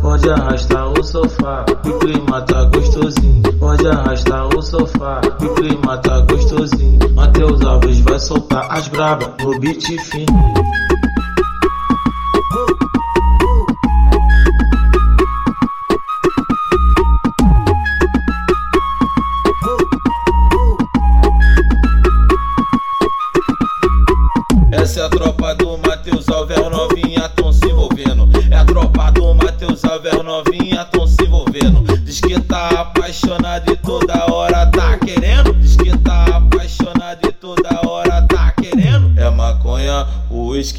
pode arrastar o sofá. O clima tá gostosinho. Pode arrastar o sofá. O clima tá gostosinho. Matheus Alves vai soltar as braba no beat fino.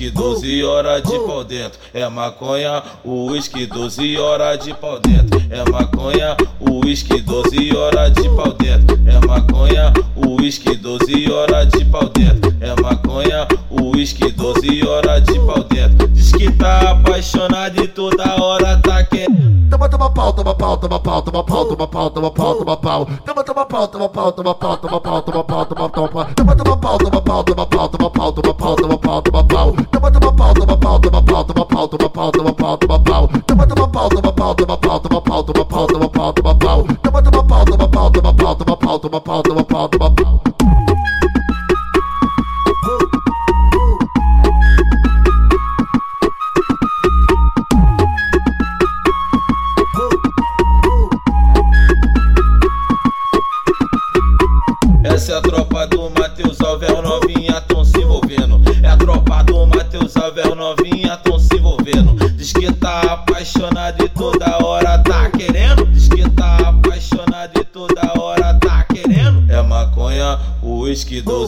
Uísque 12 horas de pau dentro. É maconha, o uísque 12 horas de pau dentro. É maconha, o uísque 12 horas de pau dentro. É maconha, o uísque 12 horas de pau dentro. É maconha, o uísque 12 horas de pau dentro. Diz que tá apaixonado e toda hora tá. Toma, toma pau, toma pau, toma pau, toma pau, toma pau, toma pau, toma pau. Toma, toma pau, toma pau, toma pau, toma pau, toma pau, toma toma. Toma, toma pau, toma pau, toma pau, toma pau, toma pau, toma pau, toma pau. Toma, toma pau, toma pau, toma pau, toma pau, toma pau, toma pau, toma pau. Toma, toma pau, toma pau, toma pau, toma pau, toma pau, toma pau, toma pau. Toma, toma pau, toma pau, toma pau, toma pau, toma pau, toma pau, toma pau.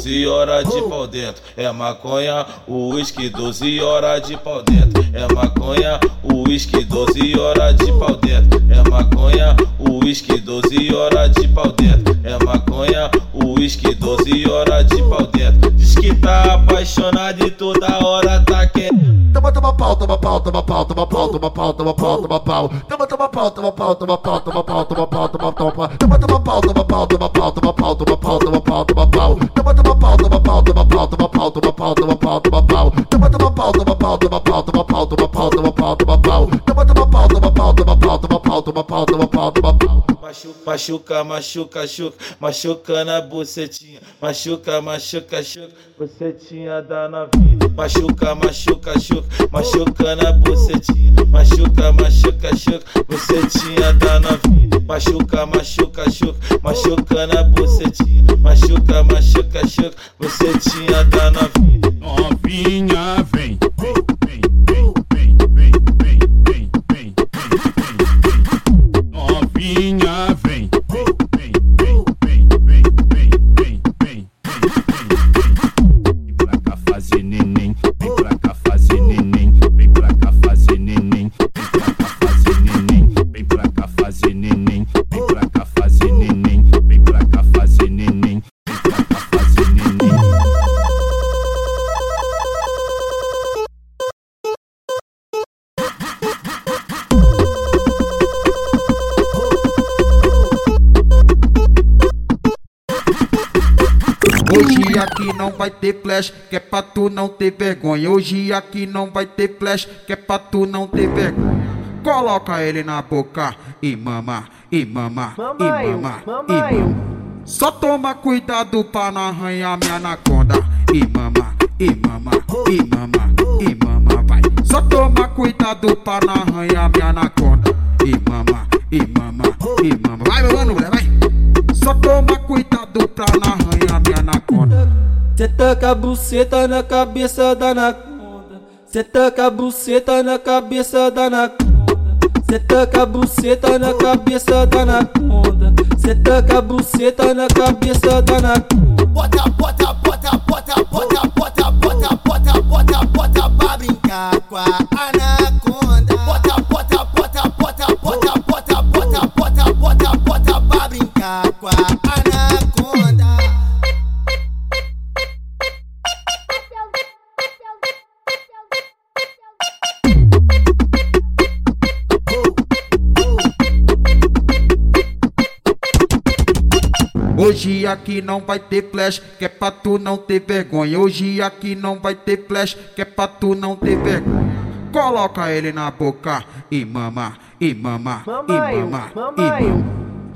12 horas de pau dentro. É maconha, o uísque 12 horas de pau dentro. É maconha, o uísque 12 horas de pau dentro. É maconha, o uísque 12 horas de pau dentro. É maconha, o uísque 12 horas de pau dentro. Diz que tá apaixonado e toda hora tá querendo. Toma, toma pau, toma pau, toma pau, toma pau, toma pau, toma pau, toma pau. Toma, toma pau, toma pau, toma pau, toma pau, toma pau, toma toma. Toma, pau, toma pau, toma pau, toma pau, toma pau, toma pau, toma pau. Toma, pau, toma pau, toma pau, toma pau, toma pau, toma pau, toma. Toma, pau, toma pau, toma pau, toma pau, toma pau, toma pau, toma pau. Toma, toma pau, toma pau, toma pau, toma pau, toma pau, toma pau, toma pau. Machuca, machuca, machuca, machuca na bucetinha. Machuca, machuca, machuca, bucetinha da novinha. Machuca, machuca, machuca, machuca na bucetinha. Machuca, machuca, machuca, bucetinha da novinha. Machuca, machuca, machuca, machuca na bucetinha. Machuca, machuca, machuca, bucetinha da novinha. Novinha, vai ter flash, que é pra tu não ter vergonha. Hoje aqui não vai ter flash, que é pra tu não ter vergonha. Coloca ele na boca e mama, e mama, e mama, e mama. Só toma cuidado pra não arranhar minha anaconda. E mama, e mama, e mama, e mama, vai. Só toma cuidado pra não arranhar minha anaconda. E mama, e mama, e mama. Vai, meu mano, vai. Só toma cuidado pra não arranhar. Cê taca a buceta na cabeça da anaconda. Cê taca a buceta na cabeça da anaconda. Cê taca a buceta na cabeça da anaconda. Cê taca a buceta na cabeça da anaconda. Bota, bota, bota, bota, bota, bota, bota, bota, bota, bota pra brincar com a Hoje aqui não vai ter flash, que é pra tu não ter vergonha. Hoje aqui não vai ter flash, que é pra tu não ter vergonha. Coloca ele na boca e mama, e mama, e mama, e mama.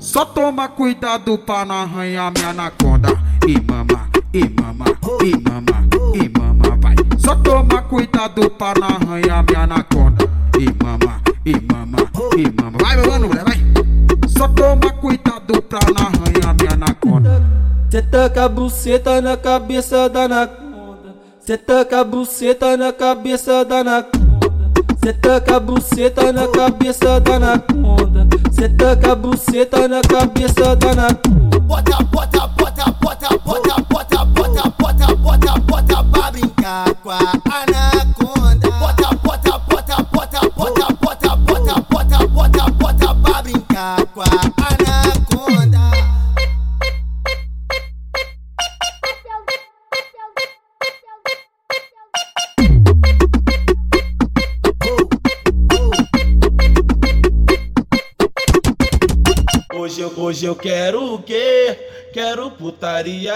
Só toma cuidado pra não arranhar minha anaconda. E mama, e mama, e mama, e mama, vai. Só toma cuidado pra não arranhar minha anaconda. E mama, e mama, e mama. Vai, meu mano, vai. Só toma cuidado taca a buceta na cabeça da anaconda. Cê taca a buceta na cabeça da anaconda. Cê taca a buceta na cabeça da anaconda. Cê taca a buceta na cabeça da anaconda. Bota, bota, bota, bota, bota, bota, bota, bota, bota, bota pra brincar com a anaconda. Bota, bota, bota, bota, bota, bota, bota, bota, bota, bota pra brincar com a.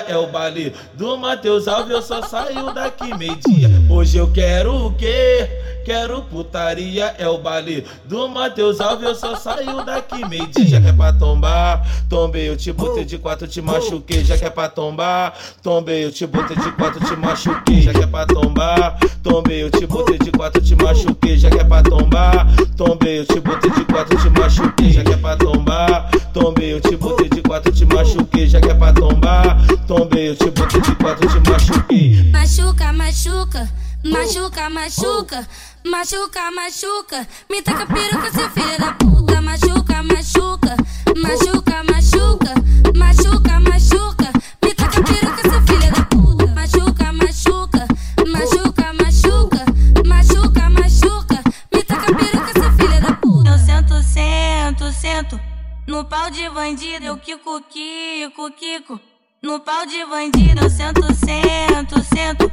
é o baile do Matheus Alves, eu só saio daqui meio-dia. Hoje eu quero o quê? Quero putaria, é o baile do Matheus Alves, eu só saio daqui meio-dia. Já que é pra tombar, tombei, eu te botei de quatro, te machuquei. Já que é pra tombar, tombei, eu te botei de quatro, te machuquei. Já que é pra tombar, tombei, eu te botei de quatro, te machuquei. Já que é pra tombar, tombei, eu te botei de quatro, te machuquei. Já que é pra tombar, tombei, eu te botei de quatro, te machuquei. Já é pra tombar, tombei, eu te botei de quatro, te machuquei. Machuca, machuca, machuca, machuca, machuca, machuca. Me taca peruca, seu filho da puta. Machuca, machuca, machuca, machuca, machuca, machuca. Me taca peruca, seu filho da puta. Machuca, machuca, machuca, machuca, machuca, machuca. Me taca peruca, seu filho da puta. Eu sento, sento, sento. No pau de bandido, eu quico, quico, quico. No pau de bandido, eu sento, sento, sento.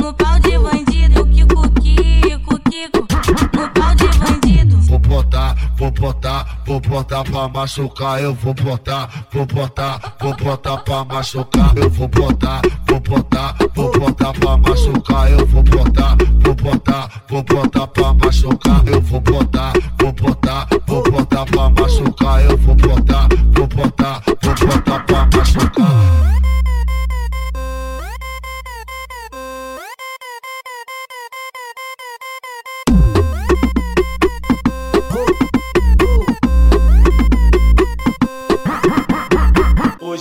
No pau de bandido, quico. No pau de bandido. Vou botar, vou botar, vou botar pra machucar. Eu vou botar, vou botar, vou botar pra machucar. Eu vou botar, vou botar, vou botar pra machucar. Eu vou botar, vou botar, vou botar pra machucar. Eu vou botar, vou botar, vou botar pra machucar. Eu vou botar, vou botar, vou botar pra machucar.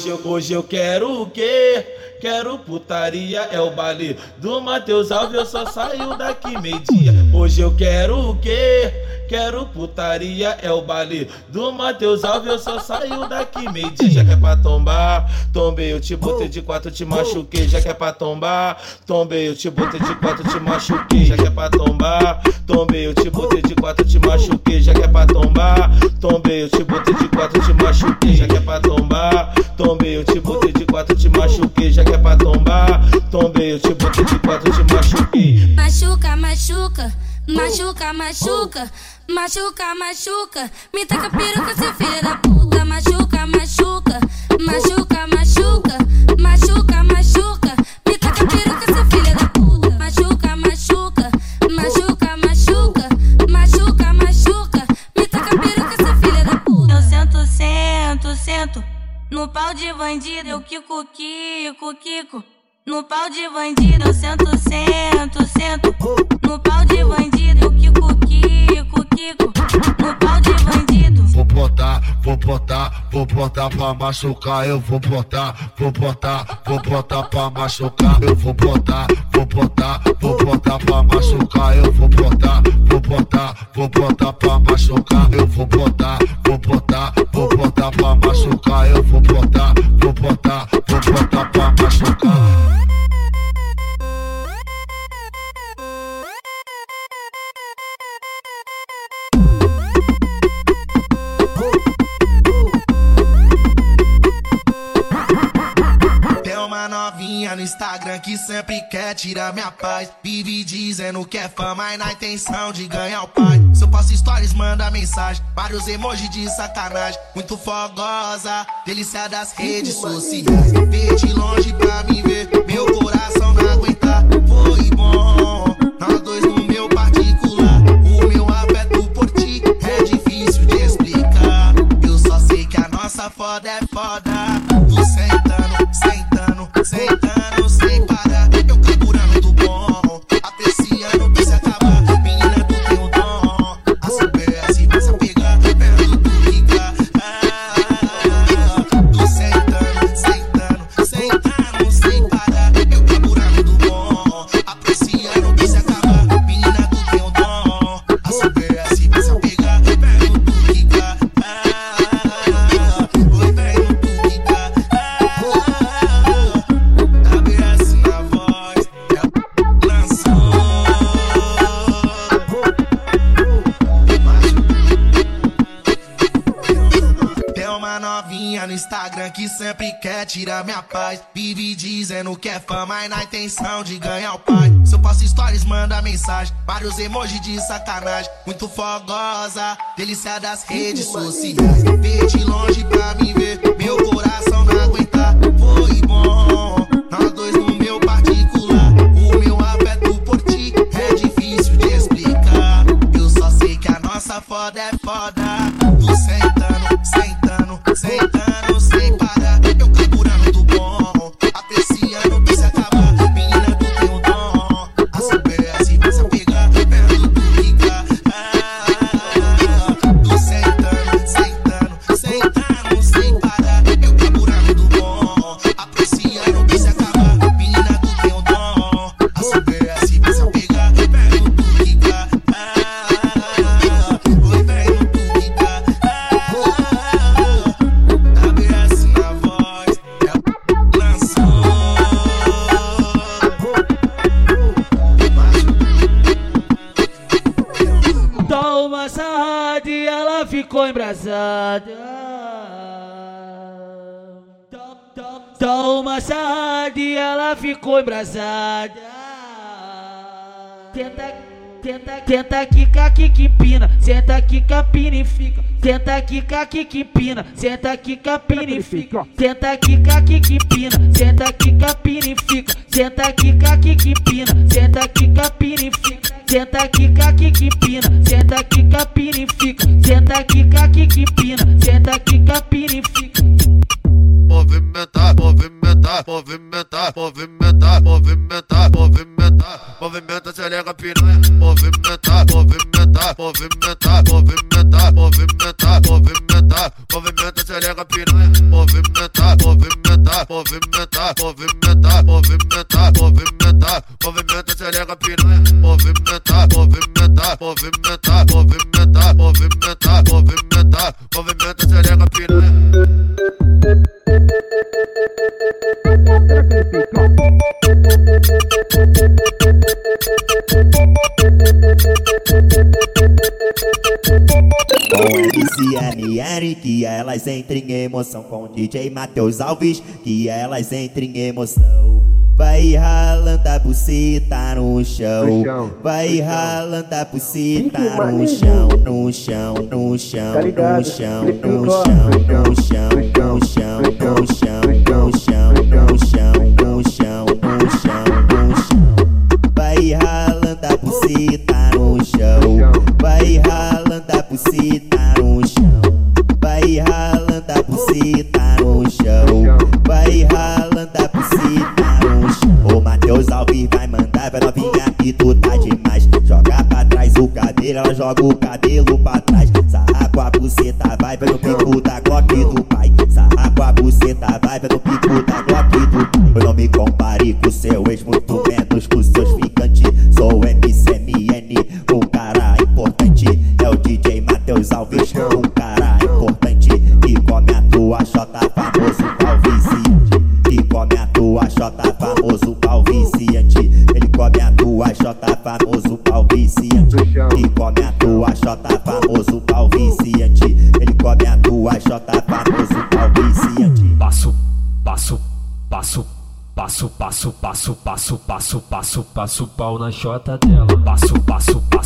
Hoje eu, hoje eu quero o quê? Quero putaria, é o baile do Matheus Alves, eu só saio daqui meio-dia. Hoje eu quero o quê? Quero putaria, é o baile do Matheus Alves, eu só saio daqui meio-dia. Já que é pra tombar, tombei, eu te botei de quatro, te machuquei. Já que é pra tombar, tombei, eu te botei de quatro, te machuquei. Já que é pra tombar, tombei, eu te botei de quatro, te machuquei. Já que é pra tombar, tombei, eu te botei de quatro, te machuquei. Já que é pra tombar, tombei, eu te botei de quatro, te machuquei. Já que é pra tombar, tombei, eu te botei de quatro, te machuquei. Machuca, machuca, machuca, machuca, machuca, machuca. Me taca peruca, seu filho da puta. Machuca, machuca, machuca, machuca, machuca, machuca. Me taca peruca, seu filho da puta. Machuca, machuca, machuca, machuca, machuca, machuca. Me taca peruca, seu filho da puta. Eu sento, sento, sento. No pau de bandido, eu quico, quico, quico. No pau de bandido, eu sento, sento, sento. No pau de bandido, eu quico, botar, vou botar, pra machucar. Eu vou botar, vou botar, vou botar pra machucar. Eu vou botar, vou botar, vou botar pra machucar. Eu vou botar, vou botar, vou botar pra machucar. Eu vou botar, vou botar, vou botar pra machucar. Eu vou botar, vou botar, vou botar pra novinha no Instagram que sempre quer tirar minha paz. Vive dizendo que é fama e na intenção de ganhar o pai. Se eu posto stories, manda mensagem. Vários emojis de sacanagem. Muito fogosa, delícia das redes sociais. Vê de longe pra me ver, meu coração não aguentar. Foi bom, sempre quer tirar minha paz. Vive dizendo que é fama e na intenção de ganhar o pai. Se eu posto stories, manda mensagem. Vários emojis de sacanagem. Muito fogosa, delícia das redes sociais. Vê de longe pra me ver, meu coração não aguentar. Foi bom, nós dois no meu particular. O meu afeto por ti é difícil de explicar. Eu só sei que a nossa foda é foda. ficou embrasada. Toma uma e ela ficou embrasada. Tenta, tenta, tenta quica, que pina. Senta, aqui pina e fica. Tenta quica, que pina. Senta, aqui pina e fica. Senta, quica, quica, pina, Senta, quica, pina e fica. Senta, quica, quica, pina, Senta, quica, pina e fica. Senta quica que que pina, senta que capina e fica. Senta quica que que pina, senta que capina e fica. movimentar, movimentar, movimentar, movimentar, movimentar, movimentar, movimenta xereca piranha, movimentar, movimentar, movimentar, movimentar, movimentar, movimentar, movimenta xereca piranha, movimentar, movimentar, movimentar, movimentar, movimentar, movimentar, movimenta xereca piranha, movimentar, movimentar, movimentar, movimentar, movimentar, movimenta xereca piranha. MCMR, que elas entrem em emoção. Com DJ Matheus Alves, que elas entrem em emoção. Vai ralando a buceta no chão. Vai ralando a buceta no chão, no chão, no chão, no chão, no chão, no chão, no chão, no chão, no chão, no chão, no chão, no chão, no chão. Vai ralando a buceta no chão. Vai ralando a buceta no chão. Tu tá demais. Joga pra trás o cabelo, ela joga o cabelo passo, passo, pau na chota dela. Passo, passo, passo,